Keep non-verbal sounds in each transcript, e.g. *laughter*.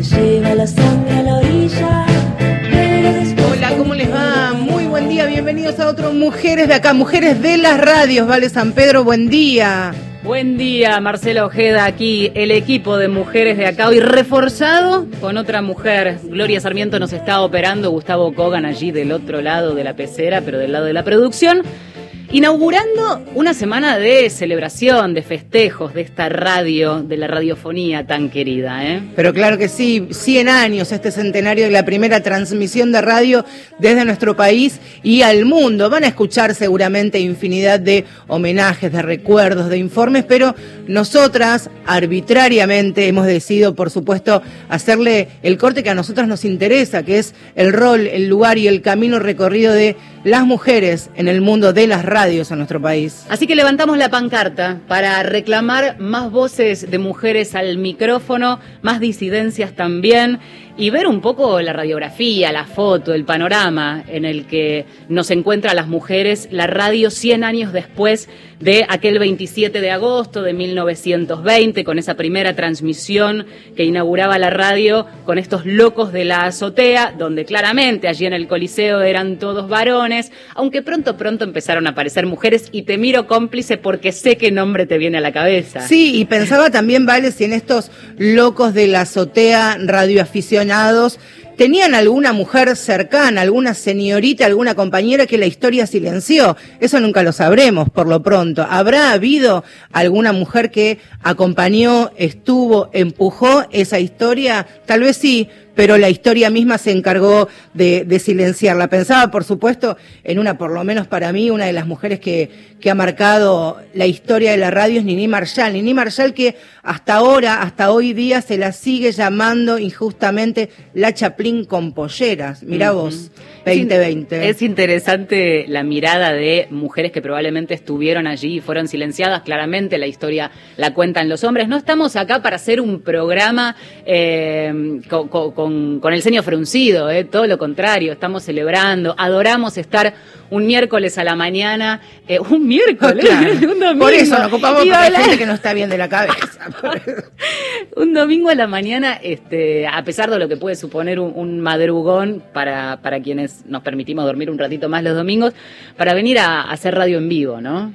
Lleva la sangre a la orilla. Hola, ¿cómo les va? Muy buen día, bienvenidos a otro Mujeres de acá, Mujeres de las Radios, Vale San Pedro, buen día. Buen día, Marcela Ojeda, aquí el equipo de mujeres de acá, hoy reforzado con otra mujer. Gloria Sarmiento nos está operando, Gustavo Kogan allí del otro lado de la pecera, pero del lado de la producción. Inaugurando una semana de celebración, de festejos de esta radio, de la radiofonía tan querida, ¿eh? Pero claro que sí, 100 años, este centenario de la primera transmisión de radio desde nuestro país y al mundo. Van a escuchar seguramente infinidad de homenajes, de recuerdos, de informes, pero nosotras arbitrariamente hemos decidido, por supuesto, hacerle el corte que a nosotras nos interesa, que es el rol, el lugar y el camino recorrido de las mujeres en el mundo de las radios en nuestro país. Así que levantamos la pancarta para reclamar más voces de mujeres al micrófono, más disidencias también, y ver un poco la radiografía, la foto, el panorama en el que nos encuentran las mujeres, la radio 100 años después de aquel 27 de agosto de 1920, con esa primera transmisión que inauguraba la radio con estos locos de la azotea, donde claramente allí en el Coliseo eran todos varones, aunque pronto, pronto empezaron a aparecer mujeres y te miro cómplice porque sé qué nombre te viene a la cabeza. Sí, y pensaba también, Vale, si en estos locos de la azotea radioaficionados tenían alguna mujer cercana, alguna señorita, alguna compañera que la historia silenció. Eso nunca lo sabremos, por lo pronto. ¿Habrá habido alguna mujer que acompañó, estuvo, empujó esa historia? Tal vez sí, pero la historia misma se encargó de, de, silenciarla. Pensaba, por supuesto, en una, por lo menos para mí, una de las mujeres que, que ha marcado la historia de la radio es Nini Marshall. Nini Marshall que hasta ahora, hasta hoy día, se la sigue llamando injustamente la Chaplin con polleras. Mirá vos, 2020. Es interesante la mirada de mujeres que probablemente estuvieron allí y fueron silenciadas. Claramente la historia la cuentan los hombres. No estamos acá para hacer un programa eh, con, con con, con, el ceño fruncido, ¿eh? todo lo contrario, estamos celebrando, adoramos estar un miércoles a la mañana, eh, un miércoles, claro. *laughs* un domingo. Por eso nos ocupamos de la gente que no está bien de la cabeza. *laughs* un domingo a la mañana, este, a pesar de lo que puede suponer un, un madrugón para, para quienes nos permitimos dormir un ratito más los domingos, para venir a, a hacer radio en vivo, ¿no?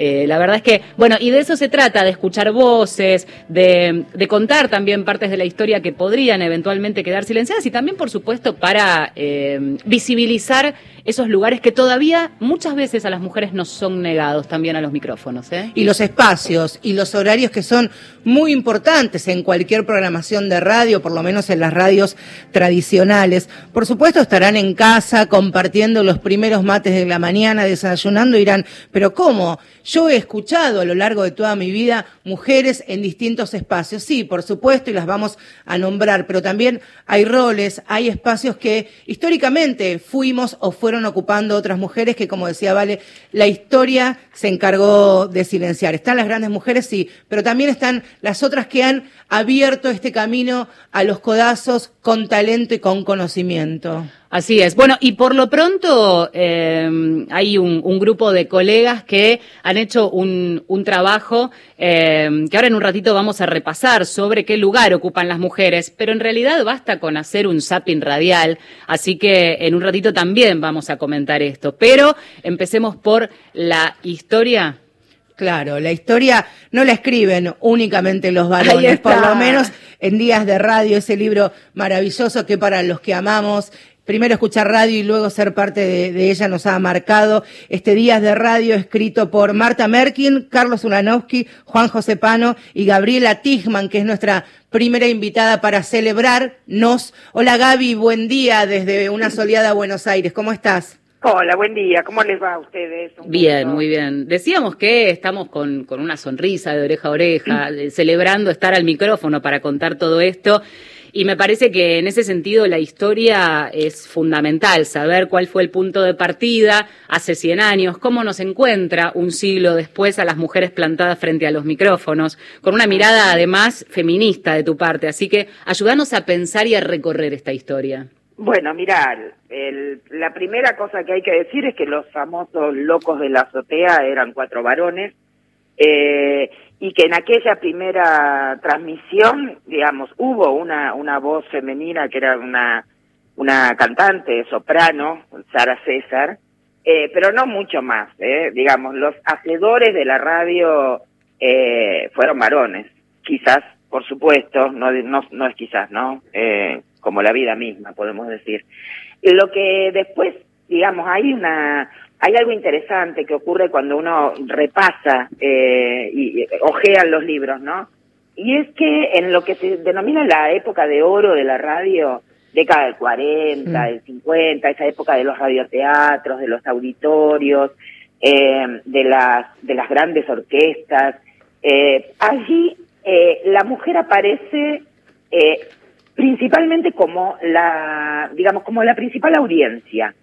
Eh, la verdad es que, bueno, y de eso se trata, de escuchar voces, de, de, contar también partes de la historia que podrían eventualmente quedar silenciadas y también, por supuesto, para eh, visibilizar esos lugares que todavía muchas veces a las mujeres nos son negados también a los micrófonos. ¿eh? Y los espacios y los horarios que son muy importantes en cualquier programación de radio, por lo menos en las radios tradicionales. Por supuesto estarán en casa compartiendo los primeros mates de la mañana, desayunando, y dirán, pero ¿cómo? Yo he escuchado a lo largo de toda mi vida mujeres en distintos espacios. Sí, por supuesto, y las vamos a nombrar, pero también hay roles, hay espacios que históricamente fuimos o fueron ocupando otras mujeres que, como decía Vale, la historia se encargó de silenciar. Están las grandes mujeres, sí, pero también están las otras que han abierto este camino a los codazos con talento y con conocimiento. Así es. Bueno, y por lo pronto eh, hay un, un, grupo de colegas que han hecho un, un trabajo eh, que ahora en un ratito vamos a repasar sobre qué lugar ocupan las mujeres, pero en realidad basta con hacer un zapping radial, así que en un ratito también vamos a comentar esto. Pero empecemos por la historia Claro, la historia no la escriben únicamente los varones, por lo menos en días de radio, ese libro maravilloso que para los que amamos primero escuchar radio y luego ser parte de, de, ella nos ha marcado este Días de Radio escrito por Marta Merkin, Carlos Ulanowski, Juan José Pano y Gabriela Tigman, que es nuestra primera invitada para celebrarnos. Hola Gaby, buen día desde una soleada Buenos Aires, ¿cómo estás? Hola, buen día. ¿Cómo les va a ustedes? Un bien, gusto. muy bien. Decíamos que estamos con, con, una sonrisa de oreja a oreja, *clears throat* celebrando estar al micrófono para contar todo esto. Y me parece que en ese sentido la historia es fundamental, saber cuál fue el punto de partida hace 100 años, cómo nos encuentra un siglo después a las mujeres plantadas frente a los micrófonos, con una mirada además feminista de tu parte. Así que ayúdanos a pensar y a recorrer esta historia. Bueno, mira, el, la primera cosa que hay que decir es que los famosos locos de la azotea eran cuatro varones eh, y que en aquella primera transmisión, digamos, hubo una, una voz femenina que era una, una cantante, soprano, Sara César, eh, pero no mucho más, eh, digamos, los hacedores de la radio eh, fueron varones, quizás, por supuesto, no, no, no es quizás, ¿no? Eh, como la vida misma, podemos decir. Lo que después, digamos, hay una hay algo interesante que ocurre cuando uno repasa eh, y, y ojea los libros, ¿no? Y es que en lo que se denomina la época de oro de la radio, década del 40, Mm. del 50, esa época de los radioteatros, de los auditorios, eh, de las de las grandes orquestas, eh, allí eh, la mujer aparece eh, principalmente como la, digamos, como la principal audiencia.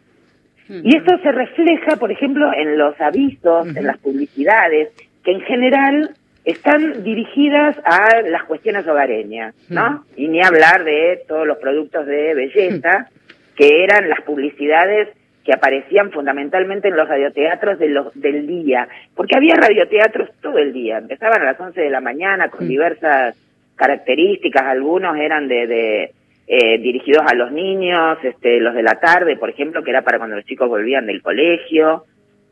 Y esto se refleja, por ejemplo, en los avisos, en las publicidades, que en general están dirigidas a las cuestiones hogareñas, ¿no? Y ni hablar de todos los productos de belleza, que eran las publicidades que aparecían fundamentalmente en los radioteatros de los, del día, porque había radioteatros todo el día, empezaban a las 11 de la mañana con diversas características, algunos eran de, de eh, dirigidos a los niños, este, los de la tarde, por ejemplo, que era para cuando los chicos volvían del colegio,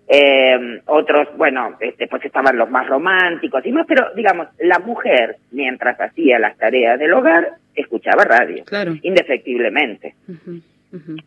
eh, otros, bueno, este, pues estaban los más románticos y más, pero digamos, la mujer, mientras hacía las tareas del hogar, escuchaba radio, Claro. indefectiblemente.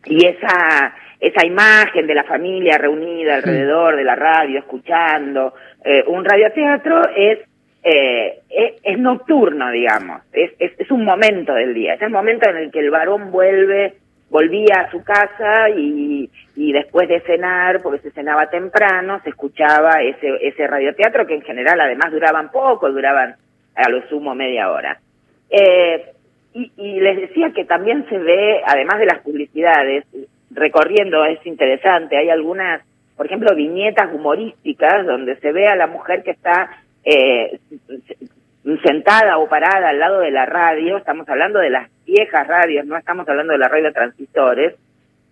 Y esa, esa imagen de la familia reunida alrededor de la radio, escuchando, eh, un radioteatro es, eh, es, nocturno, digamos, es, es, es un momento del día, es el momento en el que el varón vuelve, volvía a su casa y, y después de cenar, porque se cenaba temprano, se escuchaba ese, ese radioteatro que en general además duraban poco, duraban a lo sumo media hora. Eh, y, y les decía que también se ve, además de las publicidades, recorriendo es interesante, hay algunas, por ejemplo, viñetas humorísticas donde se ve a la mujer que está eh, sentada o parada al lado de la radio, estamos hablando de las viejas radios, no estamos hablando de la radio de transistores,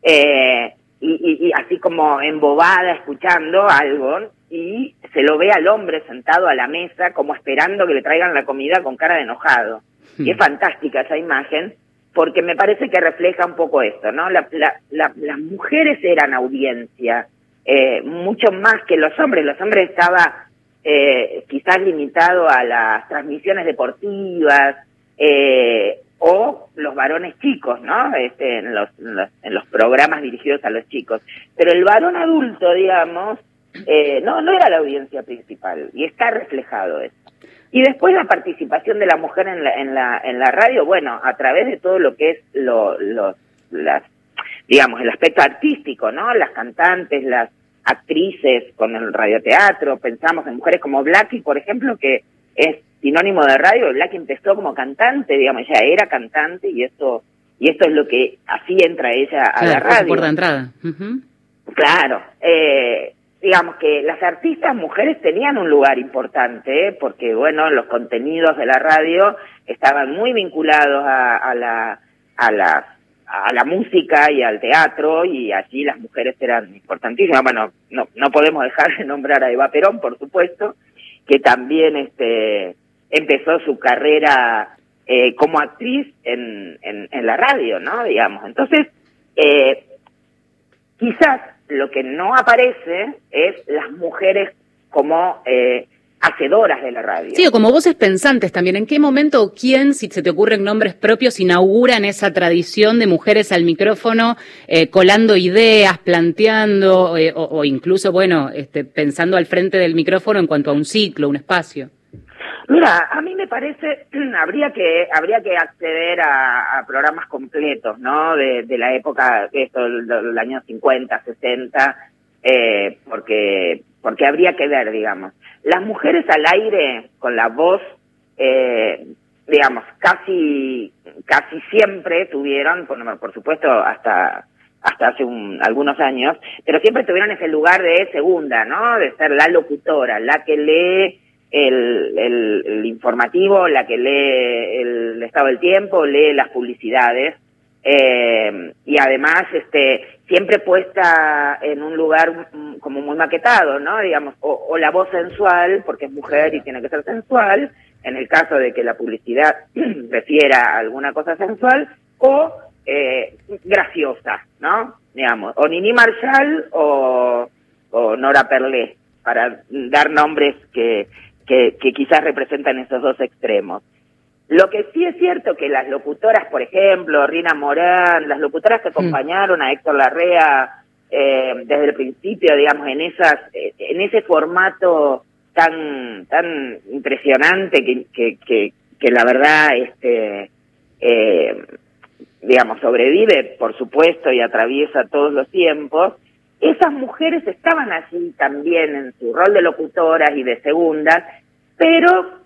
eh, y, y, y así como embobada escuchando algo, y se lo ve al hombre sentado a la mesa como esperando que le traigan la comida con cara de enojado. Y es fantástica esa imagen porque me parece que refleja un poco esto, ¿no? La, la, la- las mujeres eran audiencia, eh, mucho más que los hombres. Los hombres estaba eh, quizás limitado a las transmisiones deportivas eh, o los varones chicos, ¿no? Este, en, los, en, los, en los programas dirigidos a los chicos. Pero el varón adulto, digamos, eh, no, no era la audiencia principal y está reflejado eso. Y después la participación de la mujer en la, en la, en la radio, bueno, a través de todo lo que es lo, las, digamos, el aspecto artístico, ¿no? Las cantantes, las actrices con el radioteatro, pensamos en mujeres como Blackie, por ejemplo, que es sinónimo de radio, Blackie empezó como cantante, digamos, ella era cantante y esto, y esto es lo que así entra ella a la Claro, radio. puerta de entrada. Ujú. Claro, eh, digamos que las artistas mujeres tenían un lugar importante, ¿eh? porque bueno, los contenidos de la radio estaban muy vinculados a, a la a la a la música y al teatro y allí las mujeres eran importantísimas. Bueno, no no podemos dejar de nombrar a Eva Perón, por supuesto, que también este empezó su carrera eh, como actriz en, en, la radio, ¿no? Digamos. Entonces, eh, quizás lo que no aparece es las mujeres como eh, hacedoras de la radio. Sí, o como voces pensantes también. ¿En qué momento o quién, si se te ocurren nombres propios, inauguran esa tradición de mujeres al micrófono, eh, colando ideas, planteando, eh, o, o incluso, bueno, este, pensando al frente del micrófono en cuanto a un ciclo, un espacio? Mira, a mí me parece *clears throat* habría que habría que acceder a, a programas completos, ¿no? De, de la época esto, del, del año 50, 60, eh, porque porque habría que ver, digamos, las mujeres al aire con la voz, eh, digamos, casi casi siempre tuvieron, por, supuesto, hasta hasta hace un, algunos años, pero siempre tuvieron ese lugar de segunda, ¿no? De ser la locutora, la que lee el, el, el informativo, la que lee el estado del tiempo, lee las publicidades, eh, y además este siempre puesta en un lugar mm, como muy maquetado, ¿no? Digamos, o, o la voz sensual, porque es mujer y tiene que ser sensual, en el caso de que la publicidad *clears throat* refiera a alguna cosa sensual, o eh, graciosa, ¿no? Digamos, o Nini Marshall o, Nora Perlé, para dar nombres que, que quizás representan esos dos extremos. Lo que sí es cierto que las locutoras, por ejemplo, Rina Morán, las locutoras que acompañaron a Héctor Larrea eh, desde el principio, digamos, en esas, eh, en ese formato tan, tan impresionante que, que, que, que la verdad, este, eh, digamos, sobrevive, por supuesto, y atraviesa todos los tiempos, esas mujeres estaban allí también en su rol de locutoras y de segundas, pero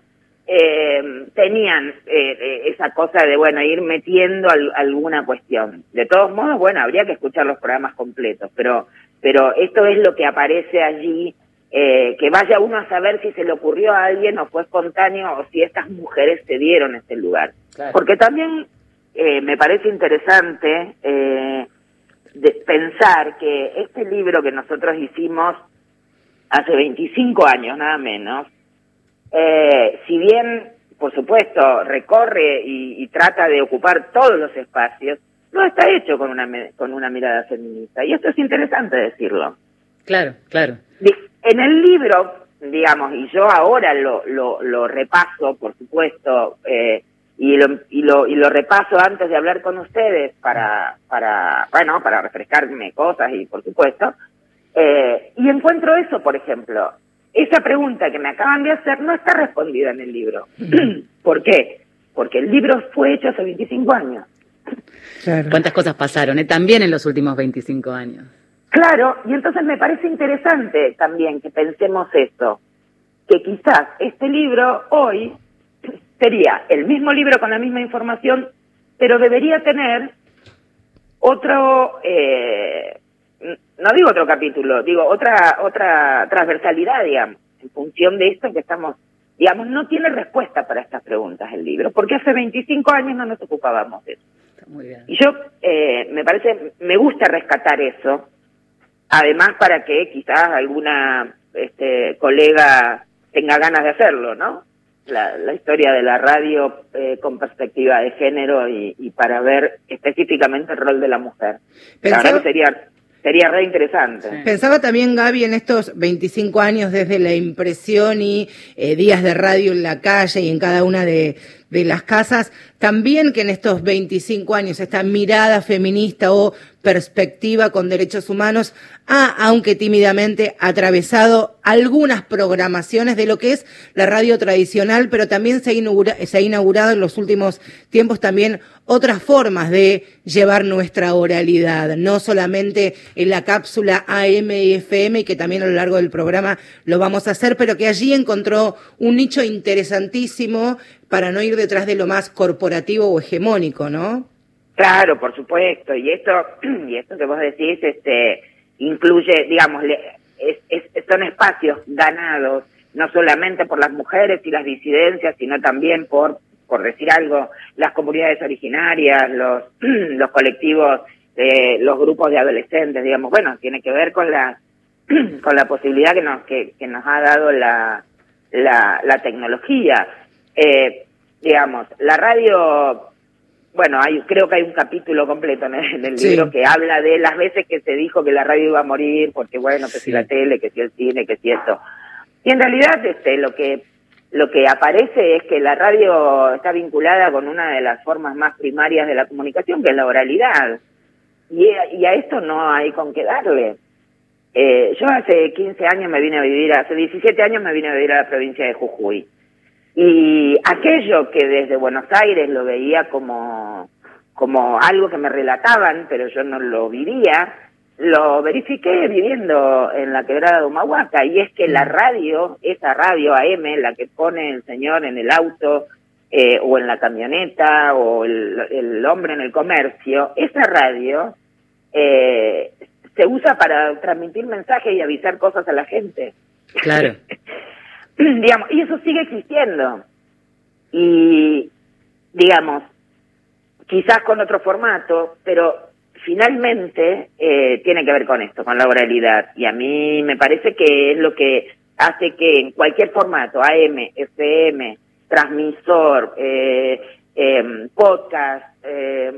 eh, tenían eh, esa cosa de, bueno, ir metiendo al, alguna cuestión. De todos modos, bueno, habría que escuchar los programas completos, pero, pero esto es lo que aparece allí, eh, que vaya uno a saber si se le ocurrió a alguien o fue espontáneo o si estas mujeres se dieron ese lugar. Claro. Porque también eh, me parece interesante eh, de pensar que este libro que nosotros hicimos hace 25 años, nada menos, eh, si bien, por supuesto, recorre y, y, trata de ocupar todos los espacios, no está hecho con una, con una mirada feminista. Y esto es interesante decirlo. Claro, claro. En el libro, digamos, y yo ahora lo, lo, lo repaso, por supuesto, eh, y lo, y lo y lo repaso antes de hablar con ustedes para para bueno para refrescarme cosas y por supuesto eh, y encuentro eso por ejemplo esa pregunta que me acaban de hacer no está respondida en el libro *clears throat* ¿por qué? porque el libro fue hecho hace 25 años claro. cuántas cosas pasaron eh? también en los últimos 25 años claro y entonces me parece interesante también que pensemos eso que quizás este libro hoy sería el mismo libro con la misma información, pero debería tener otro, eh, no digo otro capítulo, digo otra otra transversalidad, digamos, en función de esto que estamos, digamos, no tiene respuesta para estas preguntas el libro, porque hace 25 años no nos ocupábamos de eso. Muy bien. Y yo, eh, me parece, me gusta rescatar eso, además para que quizás alguna este, colega tenga ganas de hacerlo, ¿no? la, la, historia de la radio eh, con perspectiva de género y, y, para ver específicamente el rol de la mujer. Pensaba, la verdad que sería, sería re interesante. Sí. Pensaba también, Gaby, en estos 25 años desde la impresión y eh, días de radio en la calle y en cada una de, de las casas, también que en estos 25 años esta mirada feminista o perspectiva con derechos humanos ha, aunque tímidamente, atravesado algunas programaciones de lo que es la radio tradicional, pero también se ha, inaugura, se ha inaugurado en los últimos tiempos también otras formas de llevar nuestra oralidad, no solamente en la cápsula AM y FM, que también a lo largo del programa lo vamos a hacer, pero que allí encontró un nicho interesantísimo para no ir detrás de lo más corporativo o hegemónico, ¿no? Claro, por supuesto. Y esto, *clears throat* y esto que vos decís, este, incluye, digamos, es, es, son espacios ganados no solamente por las mujeres y las disidencias, sino también por, por decir algo, las comunidades originarias, los, *clears throat* los colectivos, eh, los grupos de adolescentes, digamos, bueno, tiene que ver con la, *clears throat* con la posibilidad que nos, que, que nos ha dado la, la, la tecnología. Eh, digamos, la radio, bueno, hay, creo que hay un capítulo completo en el, en el sí. libro que habla de las veces que se dijo que la radio iba a morir, porque bueno, que sí. si la tele, que si el cine, que si esto. Y en realidad, este, lo que lo que aparece es que la radio está vinculada con una de las formas más primarias de la comunicación, que es la oralidad. Y, y a esto no hay con qué darle. Eh, yo hace 15 años me vine a vivir, hace 17 años me vine a vivir a la provincia de Jujuy. Y aquello que desde Buenos Aires lo veía como, como algo que me relataban, pero yo no lo vivía, lo verifiqué viviendo en la quebrada de Humahuaca, y es que la radio, esa radio AM, la que pone el señor en el auto, eh, o en la camioneta, o el, el hombre en el comercio, esa radio eh, se usa para transmitir mensajes y avisar cosas a la gente. Claro. *laughs* *clears throat* digamos, y eso sigue existiendo. Y, digamos, quizás con otro formato, pero finalmente eh, tiene que ver con esto, con la oralidad. Y a mí me parece que es lo que hace que en cualquier formato, AM, FM, transmisor, eh, eh, podcast, eh,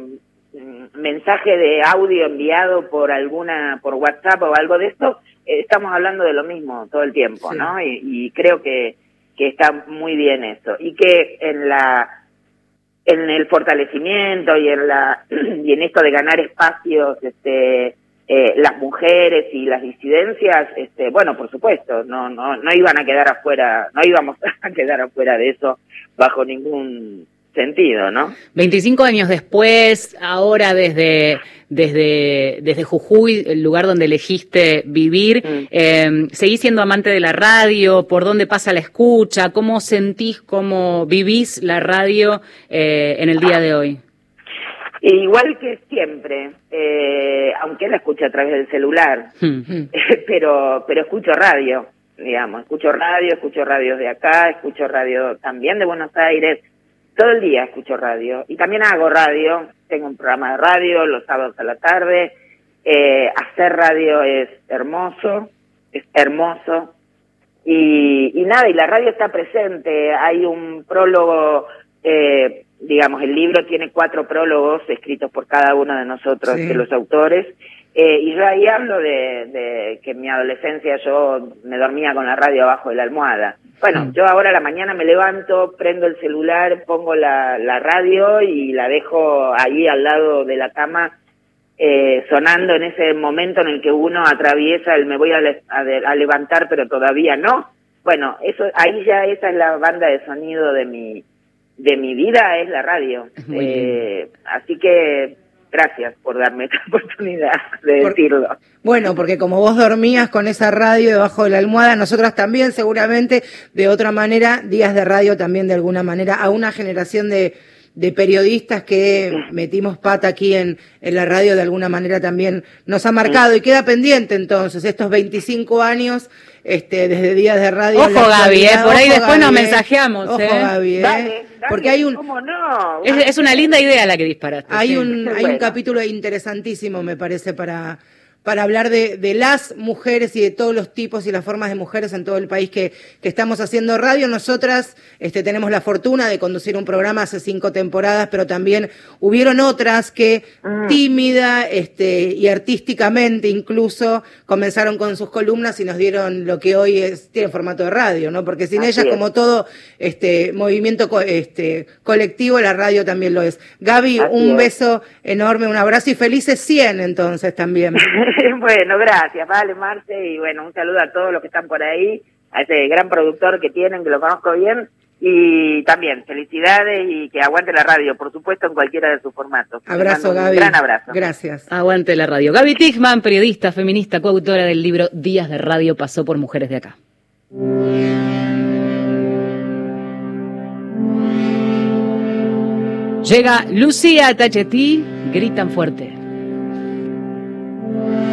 mensaje de audio enviado por alguna, por WhatsApp o algo de esto, estamos hablando de lo mismo todo el tiempo, Sí. ¿no? Y, y creo que, que está muy bien eso. Y que en la en el fortalecimiento y en la *clears throat* y en esto de ganar espacios este eh, las mujeres y las disidencias este bueno por supuesto no no no iban a quedar afuera no íbamos *laughs* a quedar afuera de eso bajo ningún sentido no 25 años después, ahora desde, desde, desde Jujuy, el lugar donde elegiste vivir, Mm. eh, ¿seguís siendo amante de la radio? ¿Por dónde pasa la escucha? ¿Cómo sentís, cómo vivís la radio eh, en el día de hoy? igual que siempre eh, aunque la escucho a través del celular Hmm. *laughs* pero pero escucho radio digamos escucho radio escucho radios de acá escucho radio también de Buenos Aires todo el día escucho radio. Y también hago radio. Tengo un programa de radio los sábados a la tarde. Eh, hacer radio es hermoso es hermoso. Y, y nada y la radio está presente. Hay un prólogo eh, digamos el libro tiene cuatro prólogos escritos por cada uno de nosotros Sí. de los autores eh, y yo ahí hablo de, de que en mi adolescencia yo me dormía con la radio abajo de la almohada. Bueno, Mm. yo ahora a la mañana me levanto, prendo el celular, pongo la, la radio y la dejo ahí al lado de la cama eh, sonando en ese momento en el que uno atraviesa el me voy a, le- a de- a levantar pero todavía no. Bueno, eso ahí ya esa es la banda de sonido de mi de mi vida es la radio. Eh, así que gracias por darme esta *laughs* oportunidad de Por- decirlo. Bueno, porque como vos dormías con esa radio debajo de la almohada, nosotras también seguramente de otra manera, días de radio también de alguna manera, a una generación de, de periodistas que metimos pata aquí en, en la radio de alguna manera también nos ha marcado y queda pendiente entonces estos 25 años este, desde días de radio. Ojo, Gaby, eh, por ahí Ojo, después nos Gaby, eh. mensajeamos, Ojo, eh. Gaby, eh. Dale, dale, porque hay un, ¿Cómo no? Es, es una linda idea la que disparaste. hay sí. un, hay un capítulo interesantísimo, me parece, para, para hablar de, de las mujeres y de todos los tipos y las formas de mujeres en todo el país que, que estamos haciendo radio. Nosotras este, tenemos la fortuna de conducir un programa hace cinco temporadas, pero también hubieron otras que Mm. tímida este, y artísticamente incluso comenzaron con sus columnas y nos dieron lo que hoy es, tiene formato de radio, ¿no? Porque sin Así ellas, es. como todo este movimiento co- este, colectivo, la radio también lo es. Gaby, Así un es. beso enorme, un abrazo y felices 100 entonces también. *laughs* *laughs* bueno, gracias, vale, Marce, y bueno, un saludo a todos los que están por ahí, a ese gran productor que tienen, que lo conozco bien, y también felicidades y que aguante la radio, por supuesto, en cualquiera de sus formatos. Abrazo, un Gaby. gran abrazo. Gracias. Aguante la radio. Gaby Tichman, periodista, feminista, coautora del libro Días de Radio, pasó por Mujeres de Acá. Llega Lucía Tachetti, gritan fuerte. Chica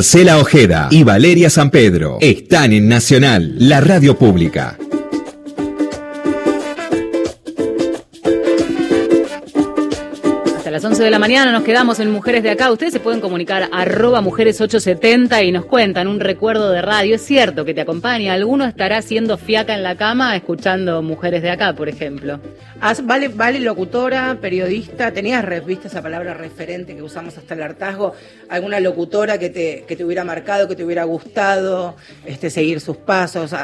Marcela Ojeda y Valeria San Pedro están en Nacional, la radio pública. Hasta las 11 de la mañana nos quedamos en Mujeres de Acá. Ustedes se pueden comunicar arroba mujeres870 y nos cuentan un recuerdo de radio. Es cierto que te acompaña. Alguno estará haciendo fiaca en la cama escuchando Mujeres de Acá, por ejemplo. Vale, vale, locutora, periodista, tenías viste esa palabra referente que usamos hasta el hartazgo, alguna locutora que te, que te hubiera marcado, que te hubiera gustado, este, seguir sus pasos,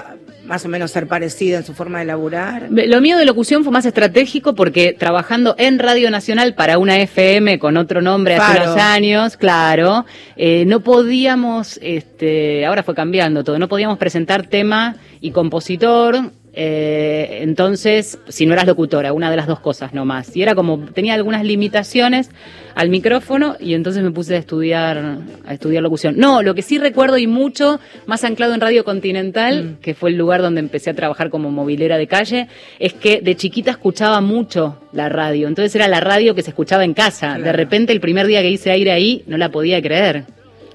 más o menos ser parecida en su forma de laburar. Lo mío de locución fue más estratégico porque trabajando en Radio Nacional para una FM con otro nombre hace unos años, claro, eh, no podíamos, este, ahora fue cambiando todo, no podíamos presentar tema y compositor. Eh, entonces, si no eras locutora, una de las dos cosas nomás. Y era como, tenía algunas limitaciones al micrófono y entonces me puse a estudiar, a estudiar locución. No, lo que sí recuerdo y mucho, más anclado en Radio Continental, que fue el lugar donde empecé a trabajar como movilera de calle, es que de chiquita escuchaba mucho la radio. Entonces era la radio que se escuchaba en casa. De repente el primer día que hice aire ahí, no la podía creer.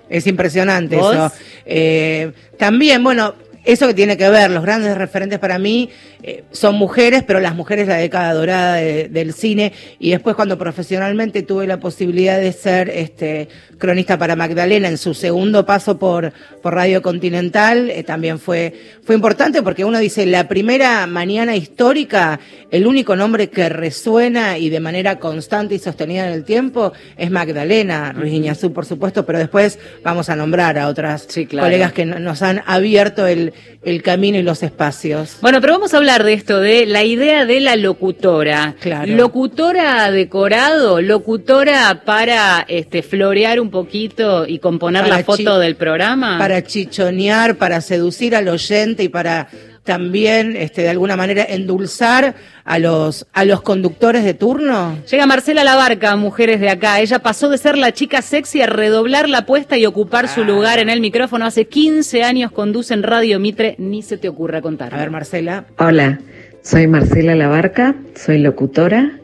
Es impresionante ¿Vos? eso. Eh, también, bueno, eso que tiene que ver, los grandes referentes para mí eh, son mujeres, pero las mujeres la década dorada de- del cine. Y después cuando profesionalmente tuve la posibilidad de ser este cronista para Magdalena en su segundo paso por, por Radio Continental, eh, también fue, fue importante porque uno dice, la primera mañana histórica, el único nombre que resuena y de manera constante y sostenida en el tiempo es Magdalena, Ruiz Iñazú, por supuesto, pero después vamos a nombrar a otras Sí, claro. colegas que no- nos han abierto el, el camino y los espacios. Bueno, pero vamos a hablar de esto, de la idea de la locutora. Claro. Locutora decorado, locutora para este, florear un poquito y componer Para la foto del programa. Para chichonear, para seducir al oyente y para también, este, de alguna manera, endulzar a los, a los conductores de turno. Llega Marcela Labarca, Mujeres de Acá. Ella pasó de ser la chica sexy a redoblar la apuesta y ocupar su lugar en el micrófono. Hace 15 años conduce en Radio Mitre, ni se te ocurra contar. A ver, Marcela. Hola, soy Marcela Labarca, soy locutora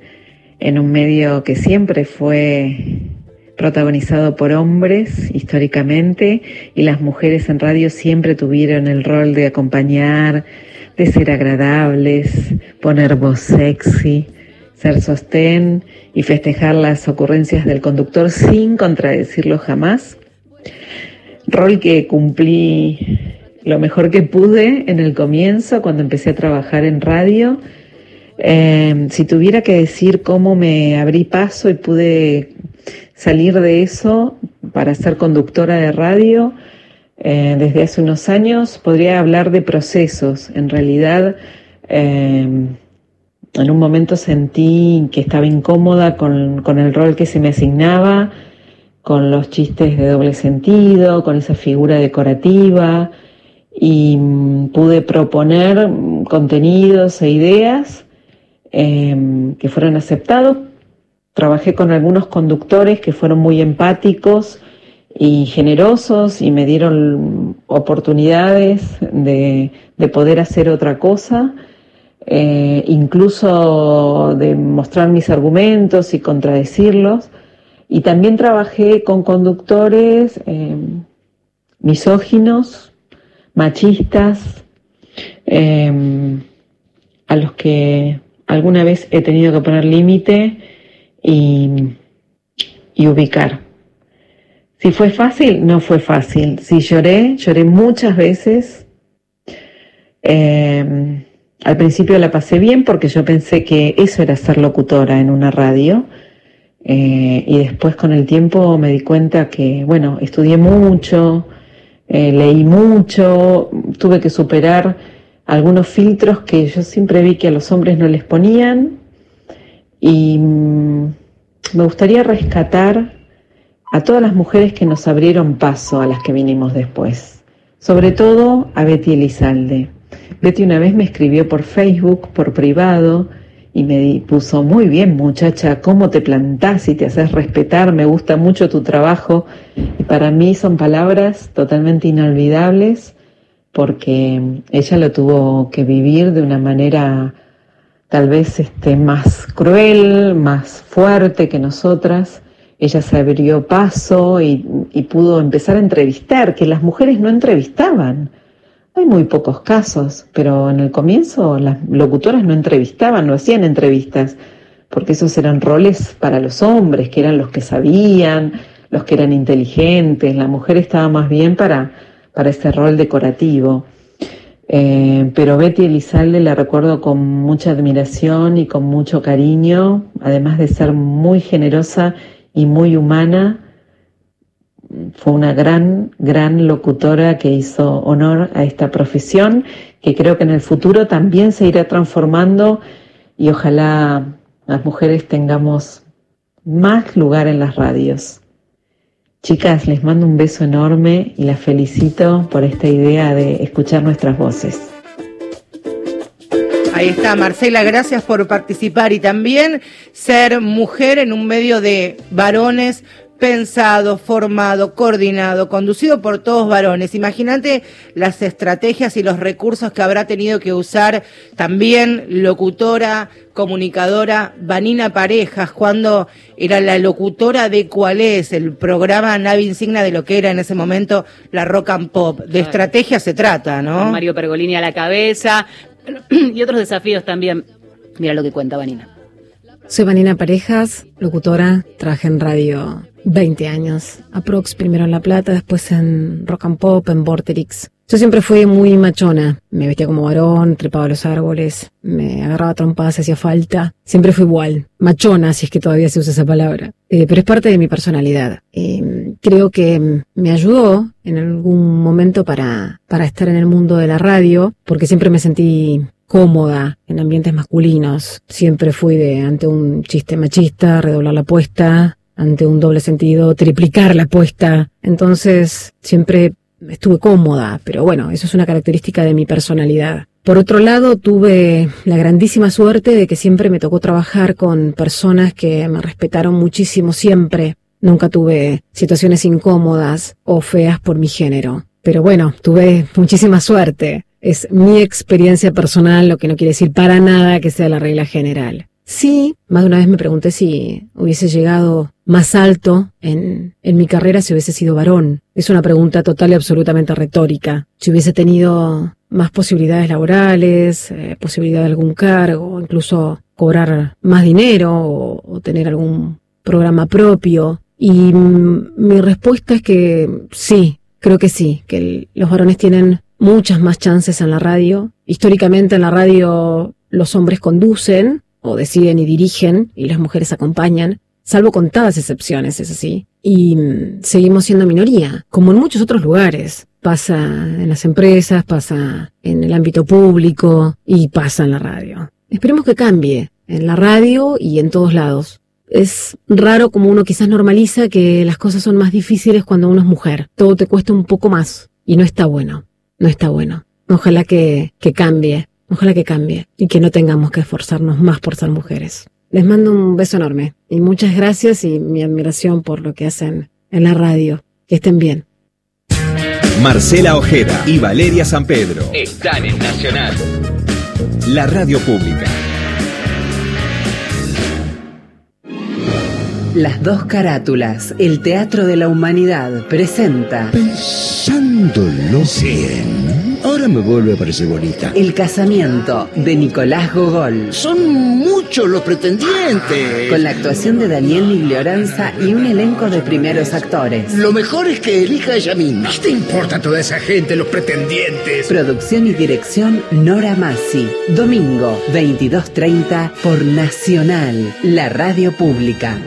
en un medio que siempre fue protagonizado por hombres históricamente y las mujeres en radio siempre tuvieron el rol de acompañar, de ser agradables, poner voz sexy, ser sostén y festejar las ocurrencias del conductor sin contradecirlo jamás. Rol que cumplí lo mejor que pude en el comienzo cuando empecé a trabajar en radio. Eh, si tuviera que decir cómo me abrí paso y pude salir de eso para ser conductora de radio eh, desde hace unos años, podría hablar de procesos. En realidad, eh, en un momento sentí que estaba incómoda con, con el rol que se me asignaba, con los chistes de doble sentido, con esa figura decorativa y mm, pude proponer mm, contenidos e ideas eh, que fueron aceptados. Trabajé con algunos conductores que fueron muy empáticos y generosos y me dieron oportunidades de, de poder hacer otra cosa, eh, incluso de mostrar mis argumentos y contradecirlos. Y también trabajé con conductores eh, misóginos, machistas, eh, a los que alguna vez he tenido que poner límite y, ubicar. Si fue fácil, no fue fácil. Si lloré, lloré muchas veces. Eh, al principio la pasé bien porque yo pensé que eso era ser locutora en una radio. Eh, y después con el tiempo me di cuenta que, bueno, estudié mucho, eh, leí mucho, tuve que superar algunos filtros que yo siempre vi que a los hombres no les ponían. Y mm, me gustaría rescatar a todas las mujeres que nos abrieron paso a las que vinimos después. Sobre todo a Betty Elizalde. Betty una vez me escribió por Facebook, por privado, y me puso, muy bien muchacha, cómo te plantás y te haces respetar, me gusta mucho tu trabajo. Y para mí son palabras totalmente inolvidables porque ella lo tuvo que vivir de una manera tal vez este, más cruel, más fuerte que nosotras. Ella se abrió paso y, pudo empezar a entrevistar, que las mujeres no entrevistaban. Hay muy pocos casos, pero en el comienzo las locutoras no entrevistaban, no hacían entrevistas, porque esos eran roles para los hombres, que eran los que sabían, los que eran inteligentes. La mujer estaba más bien para, para ese rol decorativo. Eh, pero Betty Elizalde la recuerdo con mucha admiración y con mucho cariño, además de ser muy generosa y muy humana fue una gran, gran locutora que hizo honor a esta profesión, que creo que en el futuro también se irá transformando y ojalá las mujeres tengamos más lugar en las radios. Chicas, les mando un beso enorme y las felicito por esta idea de escuchar nuestras voces. Ahí está, Marcela, gracias por participar y también ser mujer en un medio de varones pensado, formado, coordinado, conducido por todos varones. Imagínate las estrategias y los recursos que habrá tenido que usar también locutora, comunicadora Vanina Parejas, cuando era la locutora de cuál es el programa nave insignia de lo que era en ese momento la rock and pop. De estrategia se trata, ¿no? Mario Pergolini a la cabeza *clears throat* y otros desafíos también. Mira lo que cuenta Vanina. Soy Vanina Parejas, locutora, trabajé en radio 20 años. Aprox primero en La Plata, después en Rock and Pop, en Vorterix. Yo siempre fui muy machona. Me vestía como varón, trepaba a los árboles, me agarraba trompadas si hacía falta. Siempre fui igual. Machona, si es que todavía se usa esa palabra. Eh, pero es parte de mi personalidad. Creo que me ayudó en algún momento para, para estar en el mundo de la radio, porque siempre me sentí cómoda en ambientes masculinos. Siempre fui de, ante un chiste machista, redoblar la apuesta, ante un doble sentido, triplicar la apuesta. Entonces, siempre estuve cómoda, pero bueno, eso es una característica de mi personalidad. Por otro lado, tuve la grandísima suerte de que siempre me tocó trabajar con personas que me respetaron muchísimo siempre. Nunca tuve situaciones incómodas o feas por mi género. Pero bueno, tuve muchísima suerte. Es mi experiencia personal, lo que no quiere decir para nada que sea la regla general. Sí, más de una vez me pregunté si hubiese llegado más alto en, en mi carrera si hubiese sido varón. Es una pregunta total y absolutamente retórica. Si hubiese tenido más posibilidades laborales, eh, posibilidad de algún cargo, incluso cobrar más dinero o, tener algún programa propio. Y mi respuesta es que sí, creo que sí, que los varones tienen muchas más chances en la radio. Históricamente en la radio los hombres conducen o deciden y dirigen y las mujeres acompañan, salvo contadas excepciones, es así. Y mm, seguimos siendo minoría, como en muchos otros lugares. Pasa en las empresas, pasa en el ámbito público y pasa en la radio. Esperemos que cambie en la radio y en todos lados. Es raro como uno quizás normaliza que las cosas son más difíciles cuando uno es mujer. Todo te cuesta un poco más y no está bueno. No está bueno. Ojalá que, que cambie. Ojalá que cambie y que no tengamos que esforzarnos más por ser mujeres. Les mando un beso enorme y muchas gracias y mi admiración por lo que hacen en la radio. Que estén bien. Marcela Ojeda y Valeria San Pedro están en Nacional. La radio pública. Las dos carátulas, el Teatro de la Humanidad, presenta Pensándolo bien, ahora me vuelve a parecer bonita. El casamiento de Nicolás Gogol, Son muchos los pretendientes. con la actuación de Daniel Miglioranza y un elenco de primeros actores. Lo mejor es que elija ella misma. ¿Qué te importa toda esa gente, los pretendientes? Producción y dirección Nora Massi. Domingo, 22.30 por Nacional, la radio pública.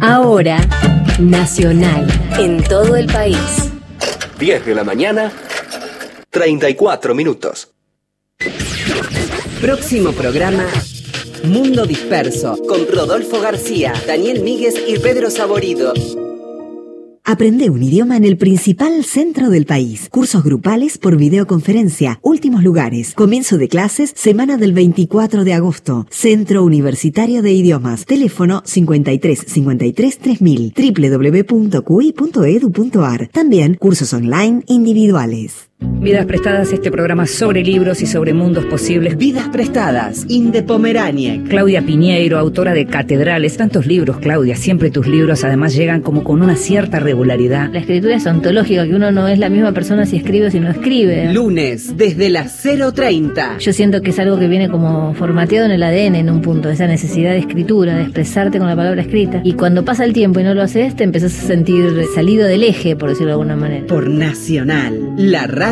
Ahora, Nacional, en todo el país. 10 de la mañana, 34 minutos. Próximo programa Mundo Disperso con Rodolfo García, Daniel Míguez y Pedro Saborido. Aprende un idioma en el principal centro del país. Cursos grupales por videoconferencia. Últimos lugares. Comienzo de clases semana del 24 de agosto. Centro Universitario de Idiomas. Teléfono 53 53 3000 www.cui.edu.ar. También cursos online individuales. Vidas Prestadas, este programa sobre libros y sobre mundos posibles. Vidas Prestadas, Inde Pomeraniec. Claudia Piñeiro, autora de Catedrales. Tantos libros, Claudia, siempre tus libros además llegan como con una cierta regularidad. La escritura es ontológica, que uno no es la misma persona si escribe o si no escribe. Lunes, desde las 0.30. Yo siento que es algo que viene como formateado en el ADN en un punto, esa necesidad de escritura, de expresarte con la palabra escrita. Y cuando pasa el tiempo y no lo haces, te empezás a sentir salido del eje, por decirlo de alguna manera. Por Nacional, la radio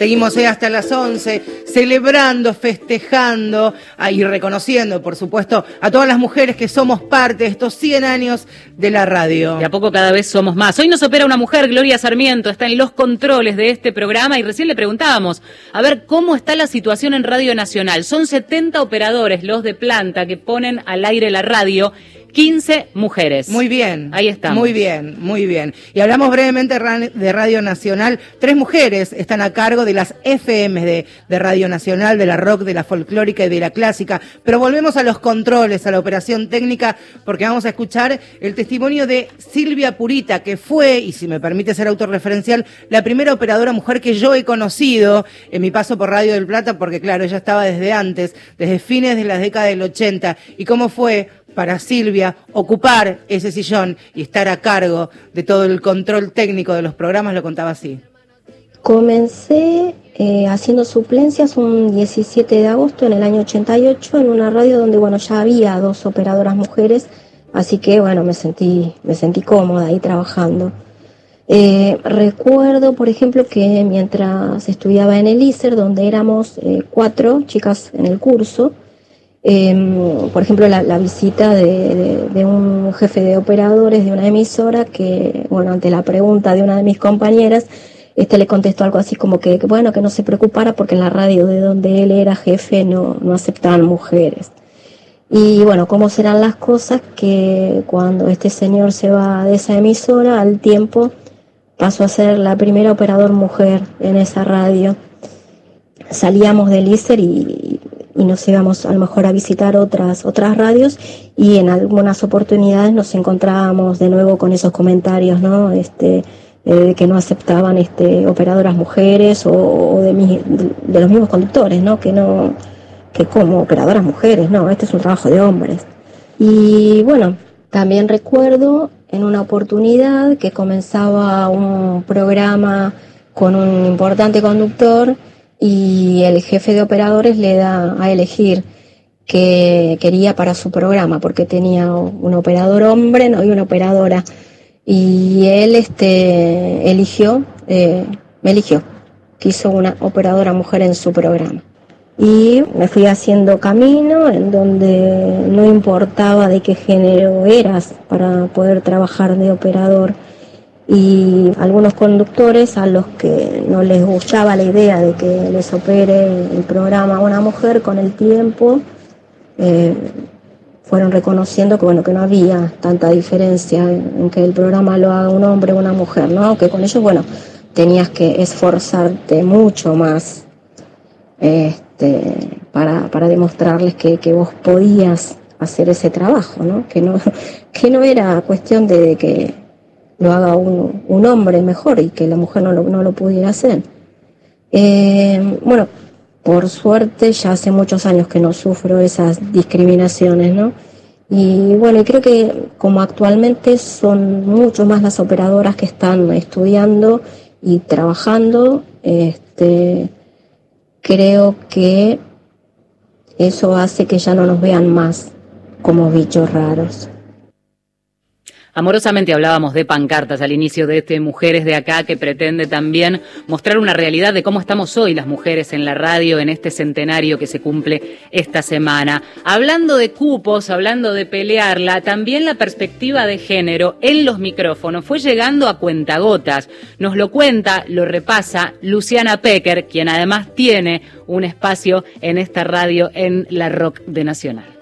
Seguimos eh, hasta las 11 celebrando, festejando y reconociendo, por supuesto, a todas las mujeres que somos parte de estos 100 años de la radio. De a poco cada vez somos más. Hoy nos opera una mujer, Gloria Sarmiento, está en los controles de este programa y recién le preguntábamos, a ver, ¿cómo está la situación en Radio Nacional? Son 70 operadores los de planta que ponen al aire la radio 15 mujeres. Muy bien. Ahí estamos. Muy bien, muy bien. Y hablamos brevemente de Radio Nacional. Tres mujeres están a cargo de las FM de, de, Radio Nacional, de la rock, de la folclórica y de la clásica. Pero volvemos a los controles, a la operación técnica, porque vamos a escuchar el testimonio de Silvia Purita, que fue, y si me permite ser autorreferencial, la primera operadora mujer que yo he conocido en mi paso por Radio del Plata, porque claro, ella estaba desde antes, desde fines de la década del 80. ¿Y cómo fue? Para Silvia ocupar ese sillón y estar a cargo de todo el control técnico de los programas, lo contaba así. Comencé eh, haciendo suplencias un 17 de agosto en el año 88 en una radio donde bueno ya había dos operadoras mujeres, así que bueno me sentí me sentí cómoda ahí trabajando. Eh, recuerdo, por ejemplo, que mientras estudiaba en el ISER, donde éramos eh, cuatro chicas en el curso, Em, por ejemplo, la, visita de, un jefe de operadores de una emisora que, bueno, ante la pregunta de una de mis compañeras, este le contestó algo así como que, bueno, que no se preocupara porque en la radio de donde él era jefe no, no aceptaban mujeres. Y bueno, cómo serán las cosas que cuando este señor se va de esa emisora, al tiempo pasó a ser la primera operador mujer en esa radio. Salíamos del ISER y, y nos íbamos a lo mejor a visitar otras, otras radios y en algunas oportunidades nos encontrábamos de nuevo con esos comentarios, ¿no? Este, eh, que no aceptaban este, operadoras mujeres o, de, de, los mismos conductores, ¿no? Que no, que como operadoras mujeres, no, este es un trabajo de hombres. Y bueno, también recuerdo en una oportunidad que comenzaba un programa con un importante conductor y el jefe de operadores le da a elegir qué quería para su programa, porque tenía un operador hombre ¿no? y una operadora. Y él este, eligió, eh, me eligió, quiso una operadora mujer en su programa. Y me fui haciendo camino en donde no importaba de qué género eras para poder trabajar de operador y algunos conductores a los que no les gustaba la idea de que les opere el programa. A una mujer con el tiempo eh, fueron reconociendo que bueno que no había tanta diferencia en que el programa lo haga un hombre o una mujer no que con ellos bueno tenías que esforzarte mucho más este, para, para demostrarles que, que vos podías hacer ese trabajo no que no *laughs* que no era cuestión de que lo haga un, un hombre mejor y que la mujer no lo, no lo pudiera hacer. Eh, bueno, por suerte ya hace muchos años que no sufro esas discriminaciones, ¿no? Y bueno, creo que como actualmente son mucho más las operadoras que están estudiando y trabajando, este, creo que eso hace que ya no nos vean más como bichos raros. Amorosamente hablábamos de pancartas al inicio de este Mujeres de acá que pretende también mostrar una realidad de cómo estamos hoy las mujeres en la radio en este centenario que se cumple esta semana. Hablando de cupos, hablando de pelearla, también la perspectiva de género en los micrófonos fue llegando a cuentagotas. Nos lo cuenta, lo repasa Luciana Pecker, quien además tiene un espacio en esta radio en la Rock de Nacional.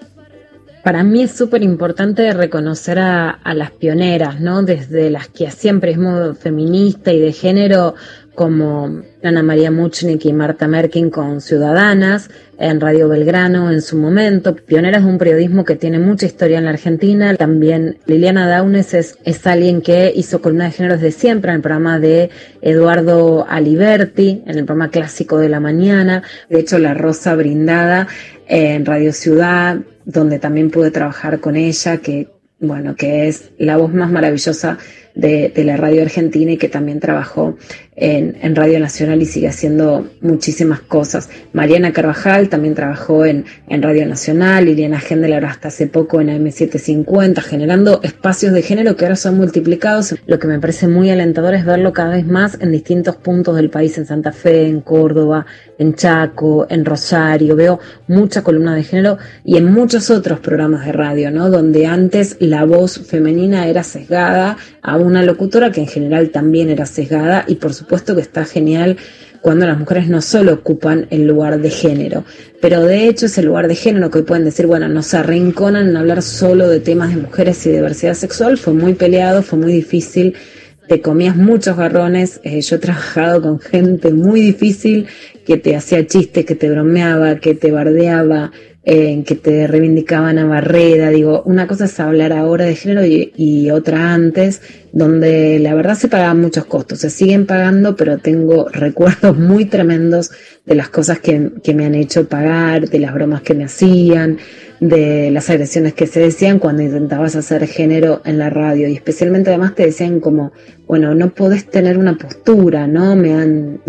Para mí es súper importante reconocer a, las pioneras, ¿no? Desde las que hacían periodismo feminista y de género, como Ana María Muchnik y Marta Merkin con Ciudadanas, en Radio Belgrano en su momento, pioneras de un periodismo que tiene mucha historia en la Argentina. También Liliana Daunes es, es alguien que hizo columna de género desde siempre en el programa de Eduardo Aliberti, en el programa clásico de la mañana. De hecho, La Rosa Brindada en Radio Ciudad, donde también pude trabajar con ella, que bueno, que es la voz más maravillosa de, de, la radio argentina y que también trabajó en, Radio Nacional y sigue haciendo muchísimas cosas. Mariana Carvajal también trabajó en, en Radio Nacional, Liliana Gendel ahora hasta hace poco en AM750, generando espacios de género que ahora son multiplicados. Lo que me parece muy alentador es verlo cada vez más en distintos puntos del país, en Santa Fe, en Córdoba, en Chaco, en Rosario. Veo mucha columna de género y en muchos otros programas de radio, ¿no? Donde antes la voz femenina era sesgada a una locutora que en general también era sesgada y por supuesto que está genial cuando las mujeres no solo ocupan el lugar de género, pero de hecho ese lugar de género que hoy pueden decir, bueno, no se arrinconan en hablar solo de temas de mujeres y diversidad sexual, fue muy peleado, fue muy difícil, te comías muchos garrones, eh, yo he trabajado con gente muy difícil que te hacía chistes, que te bromeaba, que te bardeaba, eh, que te reivindicaban a Barreda. Digo, una cosa es hablar ahora de género y, otra antes, donde la verdad se pagaban muchos costos. Se siguen pagando, pero tengo *laughs* recuerdos muy tremendos de las cosas que, que me han hecho pagar, de las bromas que me hacían, de las agresiones que se decían cuando intentabas hacer género en la radio. Y especialmente además te decían como, bueno, no podés tener una postura, ¿no? Me han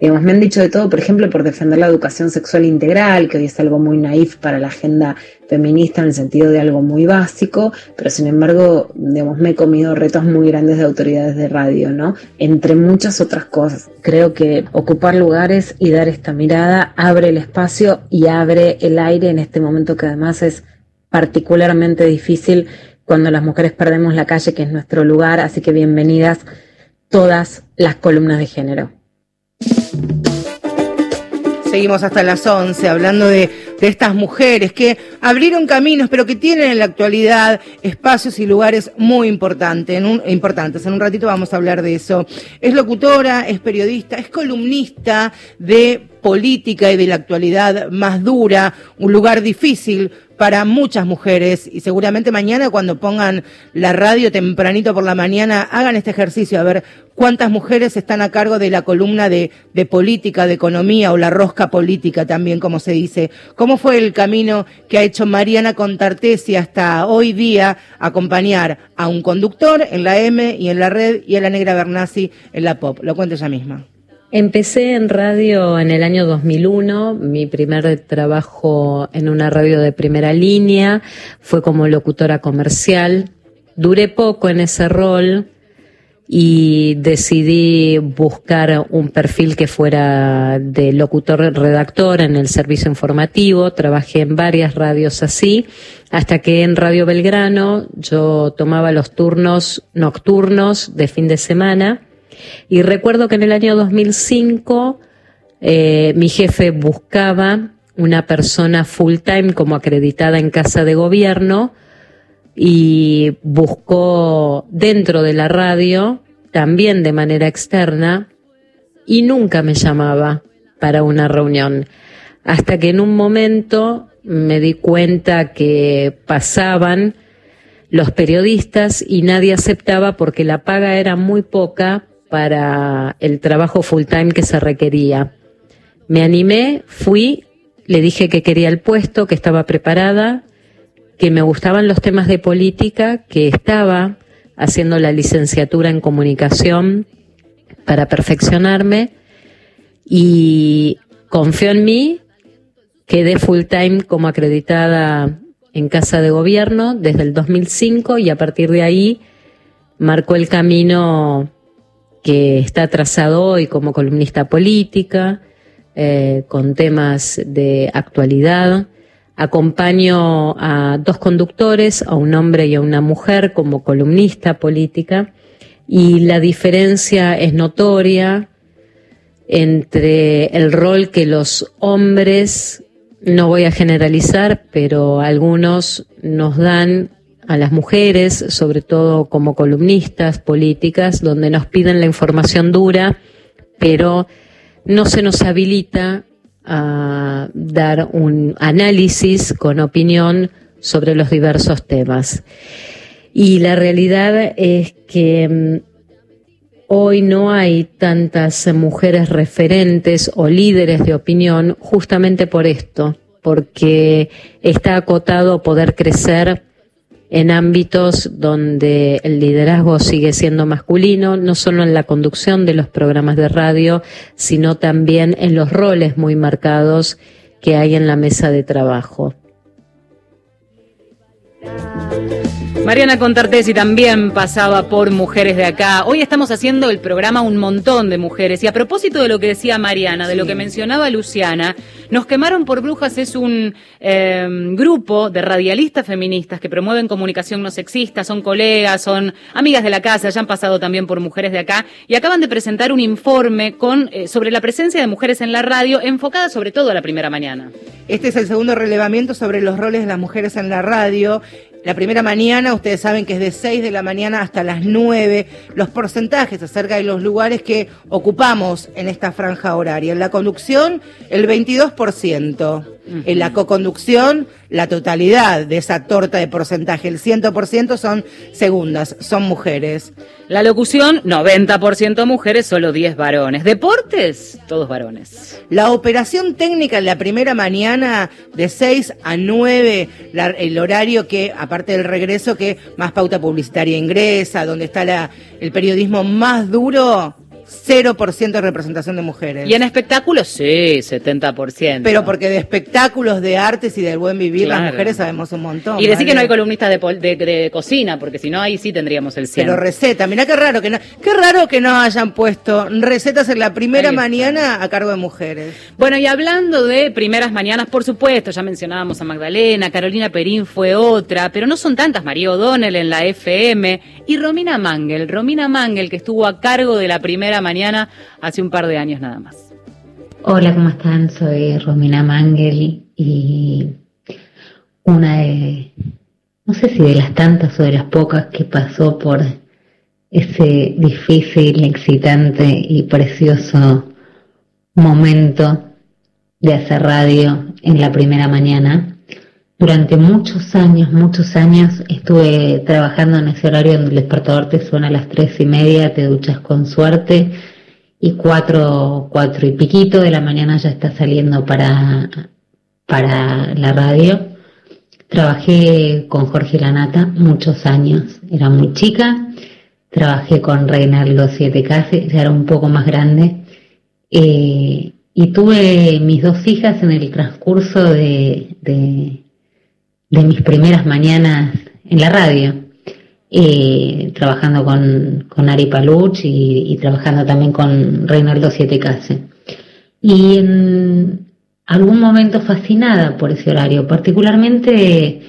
Digamos, me han dicho de todo, por ejemplo, por defender la educación sexual integral, que hoy es algo muy naif para la agenda feminista en el sentido de algo muy básico, pero sin embargo, digamos, me he comido retos muy grandes de autoridades de radio, ¿no? Entre muchas otras cosas. Creo que ocupar lugares y dar esta mirada abre el espacio y abre el aire en este momento que además es particularmente difícil cuando las mujeres perdemos la calle, que es nuestro lugar, así que bienvenidas todas las columnas de género. Seguimos hasta las 11 hablando de, estas mujeres que abrieron caminos, pero que tienen en la actualidad espacios y lugares muy importantes. En un, importantes. En un ratito vamos a hablar de eso. Es locutora, es periodista, es columnista de política y de la actualidad más dura, un lugar difícil para muchas mujeres y seguramente mañana cuando pongan la radio tempranito por la mañana hagan este ejercicio a ver cuántas mujeres están a cargo de la columna de, de política, de economía o la rosca política también como se dice. ¿Cómo fue el camino que ha hecho Mariana Contartesi hasta hoy día acompañar a un conductor en la M y en la red y a la negra Bernasi en la pop? Lo cuento ella misma. Empecé en radio en el año 2001, mi primer trabajo en una radio de primera línea fue como locutora comercial. Duré poco en ese rol y decidí buscar un perfil que fuera de locutor-redactor en el servicio informativo. Trabajé en varias radios así, hasta que en Radio Belgrano yo tomaba los turnos nocturnos de fin de semana y recuerdo que en el año 2005 eh, mi jefe buscaba una persona full time como acreditada en casa de gobierno y buscó dentro de la radio, también de manera externa, y nunca me llamaba para una reunión. Hasta que en un momento me di cuenta que pasaban los periodistas y nadie aceptaba porque la paga era muy poca para el trabajo full time que se requería. Me animé, fui, le dije que quería el puesto, que estaba preparada, que me gustaban los temas de política, que estaba haciendo la licenciatura en comunicación para perfeccionarme y confió en mí, quedé full time como acreditada en Casa de Gobierno desde el 2005 y a partir de ahí marcó el camino que está trazado hoy como columnista política, eh, con temas de actualidad. Acompaño a dos conductores, a un hombre y a una mujer como columnista política, y la diferencia es notoria entre el rol que los hombres no voy a generalizar, pero algunos nos dan a las mujeres, sobre todo como columnistas políticas, donde nos piden la información dura, pero no se nos habilita a dar un análisis con opinión sobre los diversos temas. Y la realidad es que mm, hoy no hay tantas mujeres referentes o líderes de opinión justamente por esto, porque está acotado poder crecer en ámbitos donde el liderazgo sigue siendo masculino, no solo en la conducción de los programas de radio, sino también en los roles muy marcados que hay en la mesa de trabajo. Mariana Contartesi también pasaba por Mujeres de Acá. Hoy estamos haciendo el programa Un montón de mujeres. Y a propósito de lo que decía Mariana, de lo que mencionaba Luciana, Nos Quemaron por Brujas es un eh, grupo de radialistas feministas que promueven comunicación no sexista, son colegas, son amigas de la casa, ya han pasado también por Mujeres de Acá y acaban de presentar un informe con, eh, sobre la presencia de mujeres en la radio, enfocada sobre todo a la primera mañana. Este es el segundo relevamiento sobre los roles de las mujeres en la radio. La primera mañana, ustedes saben que es de 6 de la mañana hasta las 9, los porcentajes acerca de los lugares que ocupamos en esta franja horaria. En la conducción, el 22%. En la coconducción, la totalidad de esa torta de porcentaje, el 100% son segundas, son mujeres. La locución, 90% mujeres, solo 10 varones. Deportes, todos varones. La operación técnica en la primera mañana de 6 a 9, la- el horario que, aparte del regreso, que más pauta publicitaria ingresa, donde está la, el periodismo más duro, 0% de representación de mujeres. Y en espectáculos, sí, 70%. Pero porque de espectáculos, de artes y del buen vivir, las mujeres sabemos un montón. Y decir que no hay columnistas de, de- de cocina, porque si no, ahí sí tendríamos el 100. Pero receta, mirá qué raro que no, qué raro que no hayan puesto recetas en la primera mañana a cargo de mujeres. Bueno, y hablando de primeras mañanas, por supuesto, ya mencionábamos a Magdalena, Carolina Perín fue otra, pero no son tantas, María O'Donnell en la FM y Romina Mangel, Romina Mangel que estuvo a cargo de la primera mañana hace un par de años nada más. Hola, ¿cómo están? Soy Romina Mangel y una de, no sé si de las tantas o de las pocas que pasó por ese difícil, excitante y precioso momento de hacer radio en la primera mañana. Durante muchos años, muchos años estuve trabajando en ese horario donde el despertador te suena a las tres y media, te duchas con suerte y cuatro, cuatro y piquito de la mañana ya está saliendo para, para la radio. Trabajé con Jorge Lanata muchos años, era muy chica, trabajé con Reinaldo Siete Case, ya era un poco más grande, eh, y tuve mis dos hijas en el transcurso de, de mis primeras mañanas en la radio, eh, trabajando con, con Ari Paluch y, trabajando también con Reinaldo Siete Case. Y en algún momento fascinada por ese horario, particularmente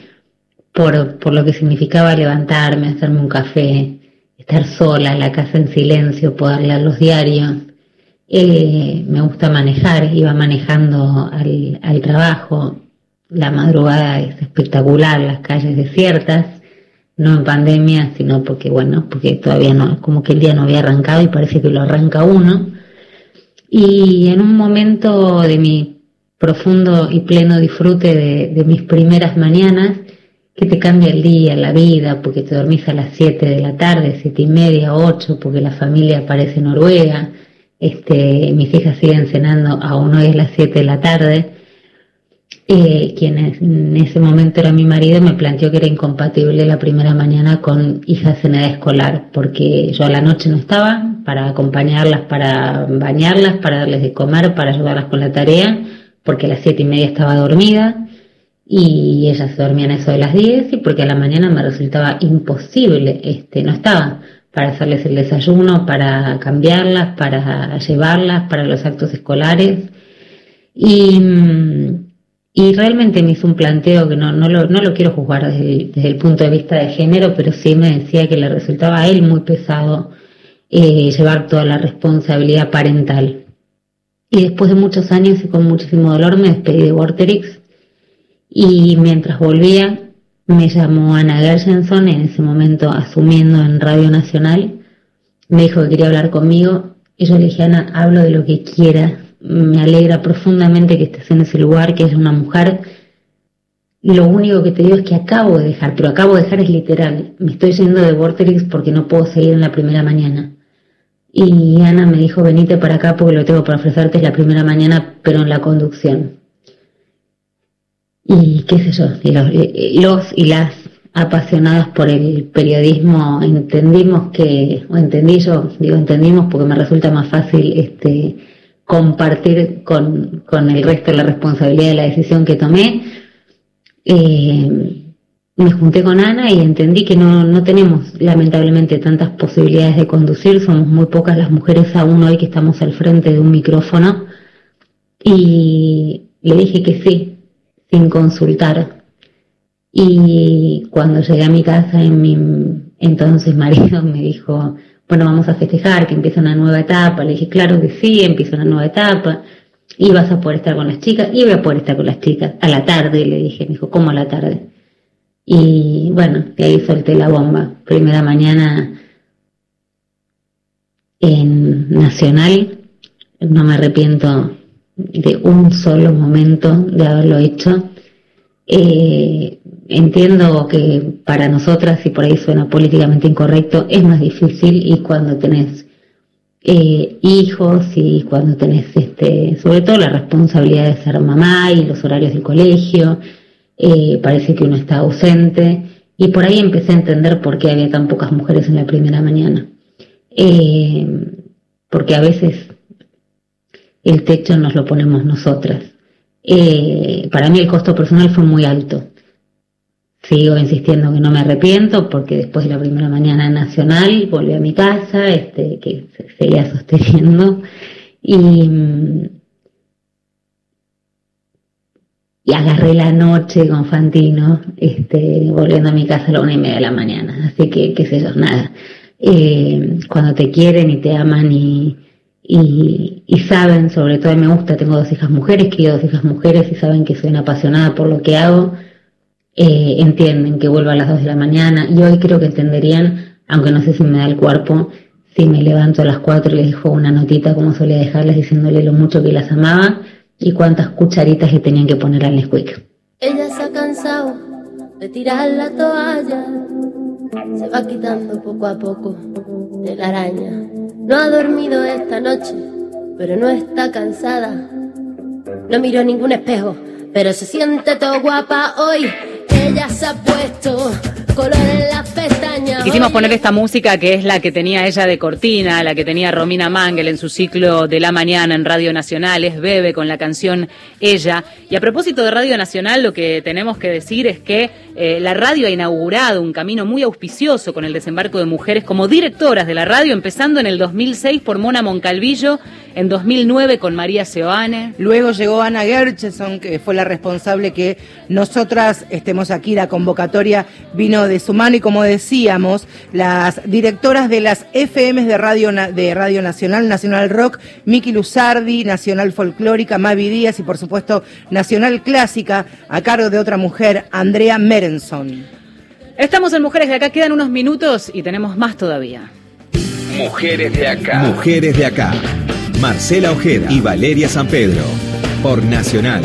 por, por lo que significaba levantarme, hacerme un café, estar sola en la casa en silencio, poder leer los diarios. Eh, me gusta manejar, iba manejando al, al trabajo. La madrugada es espectacular, las calles desiertas, no en pandemia, sino porque, bueno, porque todavía no, como que el día no había arrancado y parece que lo arranca uno. Y en un momento de mi profundo y pleno disfrute de, de mis primeras mañanas, que te cambia el día, la vida, porque te dormís a las 7 de la tarde, siete y media, 8, porque la familia parece Noruega, este, mis hijas siguen cenando aún hoy es las 7 de la tarde. Eh, quien en ese momento era mi marido me planteó que era incompatible la primera mañana con hijas en edad escolar, porque yo a la noche no estaba para acompañarlas, para bañarlas, para darles de comer, para ayudarlas con la tarea, porque a las siete y media estaba dormida y ellas se dormían eso de las 10 y porque a la mañana me resultaba imposible, este, no estaba para hacerles el desayuno, para cambiarlas, para llevarlas, para los actos escolares. Y, mm, y realmente me hizo un planteo que no, no, lo, no lo quiero juzgar desde el, punto de vista de género, pero sí me decía que le resultaba a él muy pesado eh, llevar toda la responsabilidad parental. Y después de muchos años y con muchísimo dolor me despedí de Vorterix. Y mientras volvía, me llamó Ana Gershenson, en ese momento asumiendo en Radio Nacional, me dijo que quería hablar conmigo. Y yo le dije, Ana, hablo de lo que quiera, me alegra profundamente que estés en ese lugar, que es una mujer. Lo único que te digo es que acabo de dejar, pero acabo de dejar es literal. Me estoy yendo de Vorterix porque no puedo seguir en la primera mañana. Y Ana me dijo, venite para acá porque lo tengo para ofrecerte es la primera mañana, pero en la conducción. Y qué sé yo, los, los y las apasionadas por el periodismo entendimos que, o entendí yo, digo entendimos porque me resulta más fácil este compartir con, con el resto la responsabilidad de la decisión que tomé. Eh, me junté con Ana y entendí que no, no tenemos lamentablemente tantas posibilidades de conducir, somos muy pocas las mujeres aún hoy que estamos al frente de un micrófono y le dije que sí, sin consultar. Y cuando llegué a mi casa, en mi entonces marido me dijo, bueno, vamos a festejar, que empieza una nueva etapa. Le dije, claro que sí, empieza una nueva etapa. Y vas a poder estar con las chicas, y voy a poder estar con las chicas. A la tarde, le dije, me dijo, ¿cómo a la tarde? Y bueno, de ahí solté la bomba. Primera mañana en Nacional, no me arrepiento de un solo momento de haberlo hecho. Eh, entiendo que para nosotras, y por ahí suena políticamente incorrecto, es más difícil y cuando tenés eh, hijos y cuando tenés, este, sobre todo la responsabilidad de ser mamá y los horarios del colegio, eh, parece que uno está ausente y por ahí empecé a entender por qué había tan pocas mujeres en la primera mañana. Eh, porque a veces el techo nos lo ponemos nosotras. para mí el costo personal fue muy alto sigo insistiendo que no me arrepiento porque después de la primera mañana nacional volví a mi casa, este, que seguía sosteniendo y, y agarré la noche con Fantino, este, volviendo a mi casa a la una y media de la mañana. Así que, qué sé yo, nada. Eh, cuando te quieren y te aman y, y, y, saben, sobre todo me gusta, tengo dos hijas mujeres, quiero dos hijas mujeres y saben que soy una apasionada por lo que hago eh, entienden que vuelvo a las 2 de la mañana y hoy creo que entenderían, aunque no sé si me da el cuerpo, si me levanto a las 4 y les dejo una notita como solía dejarles diciéndole lo mucho que las amaba y cuántas cucharitas le tenían que poner al Nesquik. Ella se ha cansado de tirar la toalla, se va quitando poco a poco de la araña. No ha dormido esta noche, pero no está cansada. No miró ningún espejo, pero se siente todo guapa hoy ella se ha puesto color en las pestañas. Quisimos poner esta música que es la que tenía ella de cortina, la que tenía Romina Mangel en su ciclo de la mañana en Radio Nacional, es Bebe con la canción Ella. Y a propósito de Radio Nacional, lo que tenemos que decir es que eh, la radio ha inaugurado un camino muy auspicioso con el desembarco de mujeres como directoras de la radio, empezando en el 2006 por Mona Moncalvillo, en 2009 con María Seoane. Luego llegó Ana Gercheson, que fue la responsable que nosotras estemos aquí. La convocatoria vino de su mano y como decíamos, las directoras de las FMs de Radio, de radio Nacional, Nacional Rock, Miki Luzardi, Nacional Folclórica, Mavi Díaz y por supuesto Nacional Clásica, a cargo de otra mujer, Andrea Estamos en Mujeres de Acá, quedan unos minutos y tenemos más todavía. Mujeres de Acá. Mujeres de Acá. Marcela Ojeda y Valeria San Pedro. Por Nacional.